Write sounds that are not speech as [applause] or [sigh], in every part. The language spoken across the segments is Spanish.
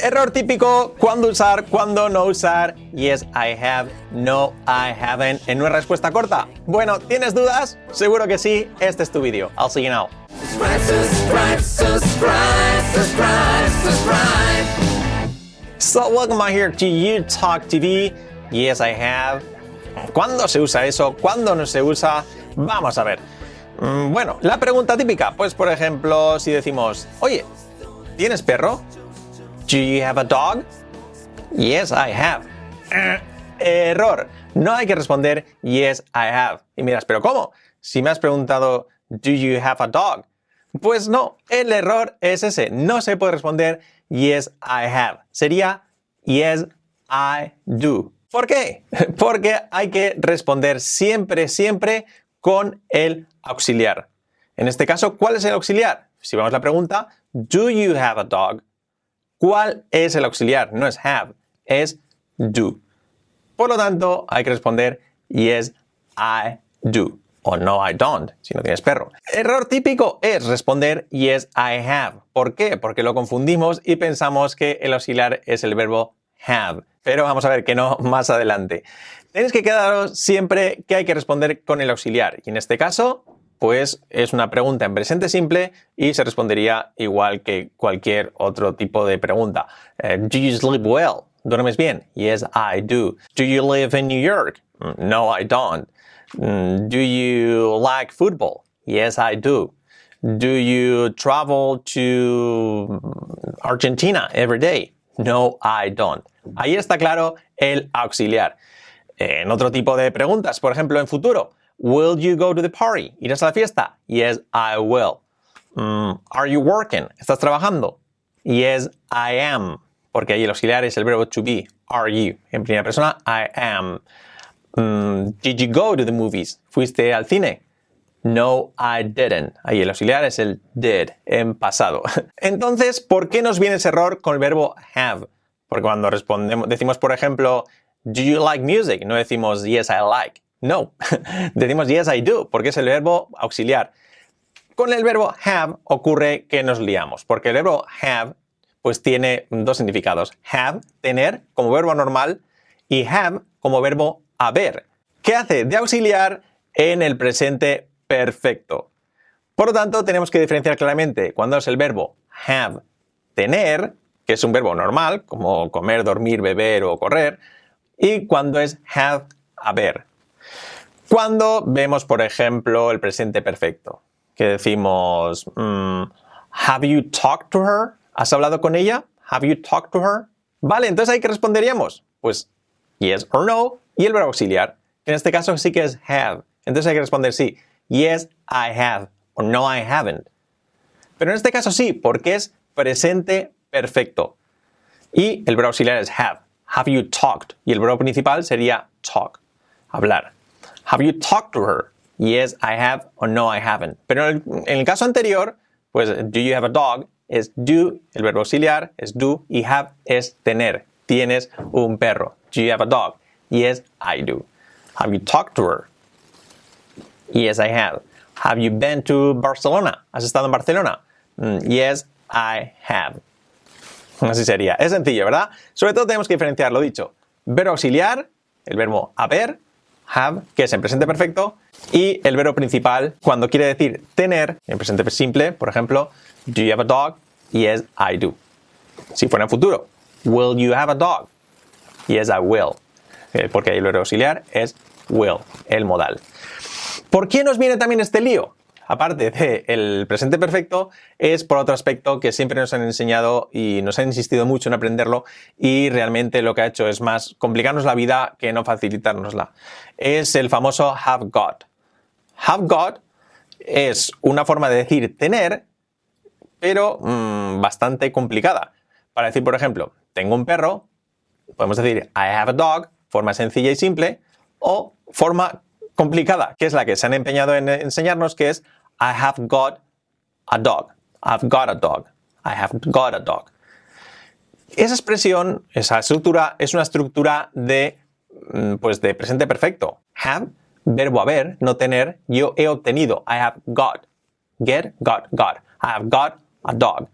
Error típico, cuándo usar, cuándo no usar. Yes, I have, no, I haven't. En una respuesta corta. Bueno, ¿tienes dudas? Seguro que sí. Este es tu vídeo. I'll see you now. Subscribe, subscribe, subscribe, subscribe. So welcome back here to You Talk TV. Yes, I have. ¿Cuándo se usa eso? ¿Cuándo no se usa? Vamos a ver. Mm, Bueno, la pregunta típica, pues por ejemplo, si decimos, oye, ¿tienes perro? Do you have a dog? Yes, I have. Eh, Error. No hay que responder yes, I have. Y miras, ¿pero cómo? Si me has preguntado, do you have a dog? Pues no, el error es ese. No se puede responder yes, I have. Sería yes, I do. ¿Por qué? [laughs] Porque hay que responder siempre, siempre con el auxiliar. En este caso, ¿cuál es el auxiliar? Si vamos a la pregunta, do you have a dog? ¿Cuál es el auxiliar? No es have, es do. Por lo tanto, hay que responder yes, I do. O no, I don't, si no tienes perro. Error típico es responder yes, I have. ¿Por qué? Porque lo confundimos y pensamos que el auxiliar es el verbo have. Pero vamos a ver que no [laughs] más adelante. Tenéis que quedaros siempre que hay que responder con el auxiliar. Y en este caso, pues es una pregunta en presente simple y se respondería igual que cualquier otro tipo de pregunta. Eh, do you sleep well? ¿Duermes bien? Yes, I do. Do you live in New York? Mm, No, I don't. Mm, Do you like football? Yes, I do. Do you travel to Argentina every day? No, I don't. Ahí está claro el auxiliar. En otro tipo de preguntas, por ejemplo, en futuro, Will you go to the party? ¿Irás a la fiesta? Yes, I will. Mm, are you working? ¿Estás trabajando? Yes, I am. Porque ahí el auxiliar es el verbo to be. Are you? En primera persona, I am. Mm, did you go to the movies? ¿Fuiste al cine? No, I didn't. Ahí el auxiliar es el did en pasado. [laughs] Entonces, ¿por qué nos viene ese error con el verbo have? Porque cuando respondemos, decimos, por ejemplo, Do you like music? No decimos yes, I like. No. [laughs] decimos yes, I do, porque es el verbo auxiliar. Con el verbo have ocurre que nos liamos, porque el verbo have pues tiene dos significados. Have, tener, como verbo normal, y have como verbo haber. ¿Qué hace de auxiliar en el presente perfecto? Por lo tanto, tenemos que diferenciar claramente cuando es el verbo have, tener, que es un verbo normal, como comer, dormir, beber o correr, y cuando es have, haber. Cuando vemos, por ejemplo, el presente perfecto, que decimos, mm, ¿Have you talked to her? ¿Has hablado con ella? ¿Have you talked to her? Vale, entonces ahí que responderíamos, pues yes or no, y el verbo auxiliar, que en este caso sí que es have. Entonces hay que responder sí, yes, I have, o no, I haven't. Pero en este caso sí, porque es presente perfecto. Y el verbo auxiliar es have. Have you talked? Y el verbo principal sería talk, hablar. Have you talked to her? Yes, I have, or no, I haven't. Pero en el, en el caso anterior, pues do you have a dog? Es do, el verbo auxiliar es do, y have es tener. Tienes un perro. Do you have a dog? Yes, I do. Have you talked to her? Yes, I have. Have you been to Barcelona? ¿Has estado en Barcelona? Mm, yes, I have. Así sería. Es sencillo, ¿verdad? Sobre todo tenemos que diferenciar lo dicho. Verbo auxiliar, el verbo haber, have, que es en presente perfecto, y el verbo principal cuando quiere decir tener, en presente simple, por ejemplo, do you have a dog? Yes, I do. Si fuera en futuro, will you have a dog? Yes, I will. Eh, Porque ahí el verbo auxiliar es will, el modal. ¿Por qué nos viene también este lío? Aparte del presente perfecto, es por otro aspecto que siempre nos han enseñado y nos han insistido mucho en aprenderlo y realmente lo que ha hecho es más complicarnos la vida que no facilitárnosla. Es el famoso have got. Have got es una forma de decir tener, pero mm, bastante complicada. Para decir, por ejemplo, tengo un perro, podemos decir I have a dog, forma sencilla y simple, o forma complicada, que es la que se han empeñado en enseñarnos, que es I have got a dog. I've got a dog. I have got a dog. Esa expresión, esa estructura, es una estructura de, mm, pues de presente perfecto. Have, verbo haber, no tener, yo he obtenido. I have got. Get, got, got. I have got a dog.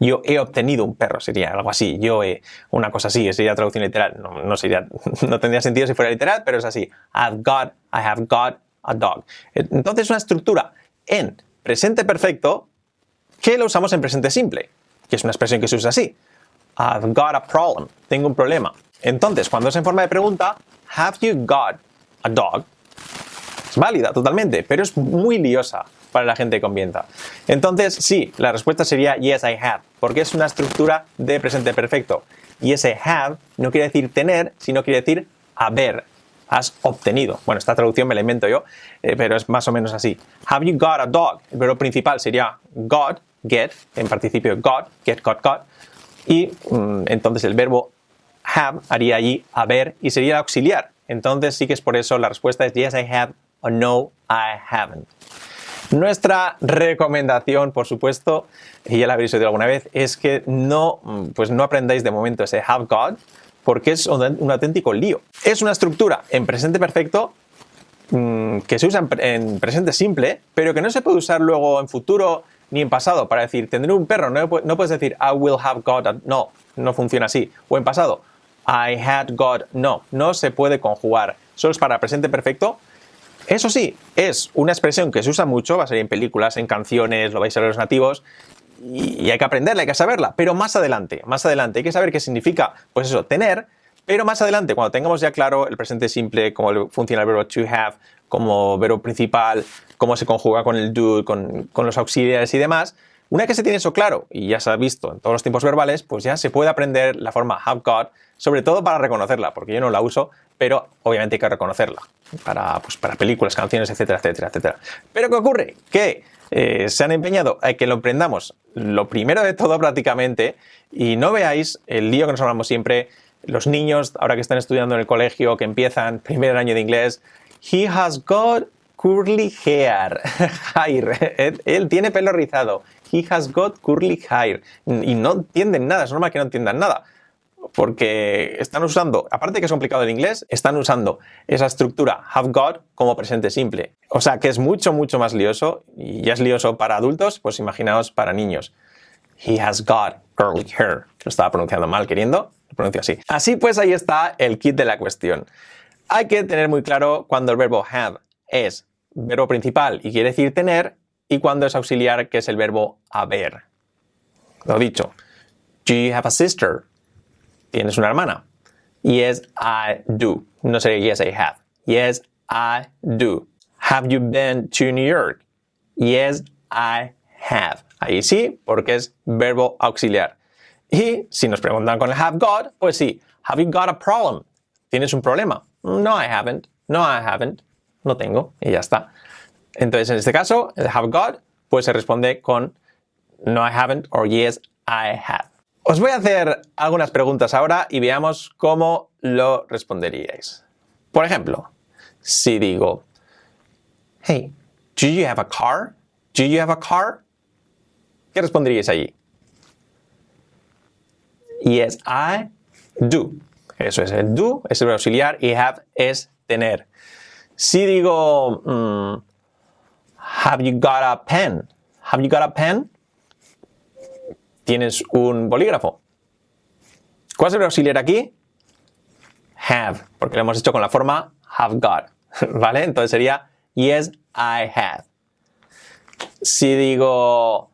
Yo he obtenido un perro, sería algo así. Yo he, una cosa así, sería traducción literal. No, no sería, [laughs] no tendría sentido si fuera literal, pero es así. I've got, I have got a dog. Entonces, una estructura en presente perfecto que lo usamos en presente simple, que es una expresión que se usa así. I've got a problem. Tengo un problema. Entonces, cuando es en forma de pregunta, have you got a dog? Es válida totalmente, pero es muy liosa para la gente que convienta. Entonces, sí, la respuesta sería yes, I have, porque es una estructura de presente perfecto. Y ese have no quiere decir tener, sino quiere decir haber. Has obtenido. Bueno, esta traducción me la invento yo, eh, pero es más o menos así. Have you got a dog? El verbo principal sería got, get, en participio got, get, got, got. Y mm, entonces el verbo have haría allí haber y sería auxiliar. Entonces sí que es por eso la respuesta es yes, I have o no, I haven't. Nuestra recomendación, por supuesto, y ya la habréis oído alguna vez, es que no, pues no aprendáis de momento ese have got, porque es un auténtico lío. Es una estructura en presente perfecto mm, que se usa en presente simple, pero que no se puede usar luego en futuro ni en pasado para decir tendré un perro. No, puedes decir I will have got. No, no funciona así. O en pasado, I had got. No, no se puede conjugar. Solo es para presente perfecto eso sí, es una expresión que se usa mucho, va a ser en películas, en canciones, lo vais a ver los nativos, y, hay que aprenderla, hay que saberla, pero más adelante, más adelante, hay que saber qué significa, pues eso, tener, pero más adelante, cuando tengamos ya claro el presente simple, cómo funciona el verbo to have, como verbo principal, cómo se conjuga con el do, con, con los auxiliares y demás, una vez que se tiene eso claro y ya se ha visto en todos los tiempos verbales, pues ya se puede aprender la forma have got, sobre todo para reconocerla, porque yo no la uso, pero obviamente hay que reconocerla para, pues, para películas, canciones, etcétera, etcétera, etcétera. Pero ¿qué ocurre? Que eh, se han empeñado a que lo aprendamos lo primero de todo prácticamente y no veáis el lío que nos hablamos siempre, los niños ahora que están estudiando en el colegio, que empiezan primer año de inglés, he has got curly hair. [laughs] hair. Él tiene pelo rizado. He has got curly hair. Y no entienden nada, es normal que no entiendan nada porque están usando, aparte que es complicado el inglés, están usando esa estructura have got como presente simple. O sea que es mucho, mucho más lioso y ya es lioso para adultos, pues imaginaos para niños. He has got curly hair. Lo estaba pronunciando mal queriendo, lo pronuncio así. Así pues ahí está el kit de la cuestión. Hay que tener muy claro cuando el verbo have es verbo principal y quiere decir tener y cuando es auxiliar que es el verbo haber. Lo dicho. Do you have a sister? ¿Tienes una hermana? Yes, I do. No sería yes, I have. Yes, I do. Have you been to New York? Yes, I have. Ahí sí, porque es verbo auxiliar. Y si nos preguntan con have got, pues sí. Have you got a problem? ¿Tienes un problema? No, I haven't. No, I haven't. No tengo. Y ya está. Entonces, en este caso, have got, pues se responde con no, I haven't or yes, I have. Os voy a hacer algunas preguntas ahora y veamos cómo lo responderíais. Por ejemplo, si digo, hey, do you have a car? Do you have a car? ¿Qué responderíais allí? Yes, I do. Eso es el do, es el auxiliar y have es tener. Si digo, mm, have you got a pen? Have you got a pen? Tienes un bolígrafo. ¿Cuál es el auxiliar aquí? Have, porque lo hemos hecho con la forma have got, [laughs] ¿vale? Entonces sería yes, I have. Si digo,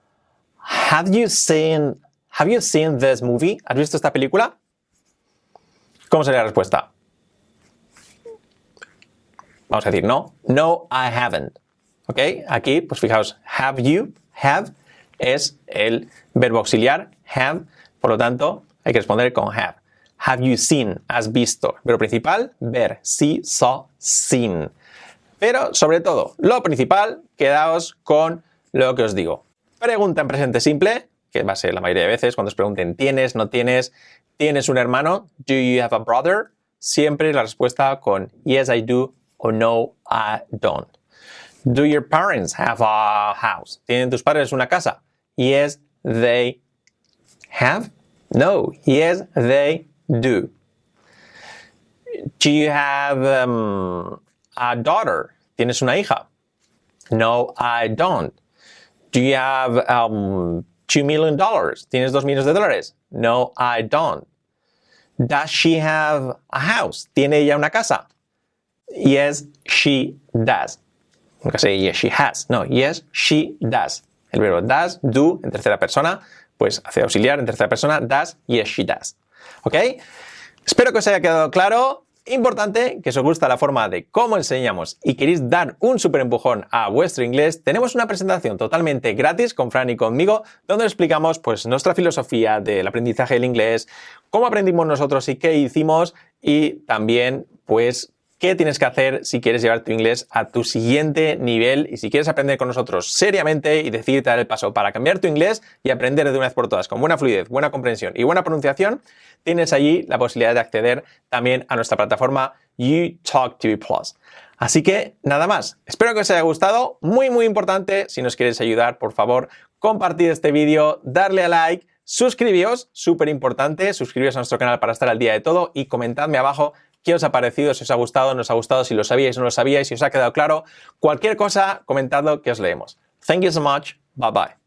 have you seen, have you seen this movie? ¿Has visto esta película? ¿Cómo sería la respuesta? Vamos a decir no. No, I haven't. ¿Ok? Aquí, pues fijaos, have you, have es el verbo auxiliar, have, por lo tanto, hay que responder con have. Have you seen? ¿Has visto? Verbo principal, ver. See, saw, seen. Pero, sobre todo, lo principal, quedaos con lo que os digo. Pregunta en presente simple, que va a ser la mayoría de veces cuando os pregunten ¿tienes? ¿no tienes? ¿Tienes un hermano? ¿Do you have a brother? Siempre la respuesta con yes, I do o no, I don't. Do your parents have a house? ¿Tienen tus padres una casa? Yes, they have. No, yes, they do. Do you have um, a daughter? ¿Tienes una hija? No, I don't. Do you have um, two million dollars? ¿Tienes dos millones de dólares? No, I don't. Does she have a house? ¿Tiene ella una casa? Yes, she does. Nunca sé yes, she has. No, yes, she does. El verbo does, do, en tercera persona, pues hace auxiliar en tercera persona, does, yes, she does. ¿Ok? Espero que os haya quedado claro. Importante que os gusta la forma de cómo enseñamos y queréis dar un super empujón a vuestro inglés, tenemos una presentación totalmente gratis con Fran y conmigo, donde explicamos pues nuestra filosofía del aprendizaje del inglés, cómo aprendimos nosotros y qué hicimos, y también pues qué tienes que hacer si quieres llevar tu inglés a tu siguiente nivel y si quieres aprender con nosotros seriamente y decidirte dar el paso para cambiar tu inglés y aprender de una vez por todas con buena fluidez, buena comprensión y buena pronunciación, tienes allí la posibilidad de acceder también a nuestra plataforma YouTalk TV Plus. Así que nada más, espero que os haya gustado, muy muy importante, si nos quieres ayudar, por favor, compartir este vídeo, darle a like, suscribíos, súper importante, suscribíos a nuestro canal para estar al día de todo y comentadme abajo qué os ha parecido, si os ha gustado, no os ha gustado, si lo sabíais no lo sabíais, si os ha quedado claro. Cualquier cosa, comentadlo que os leemos. Thank you so much. Bye bye.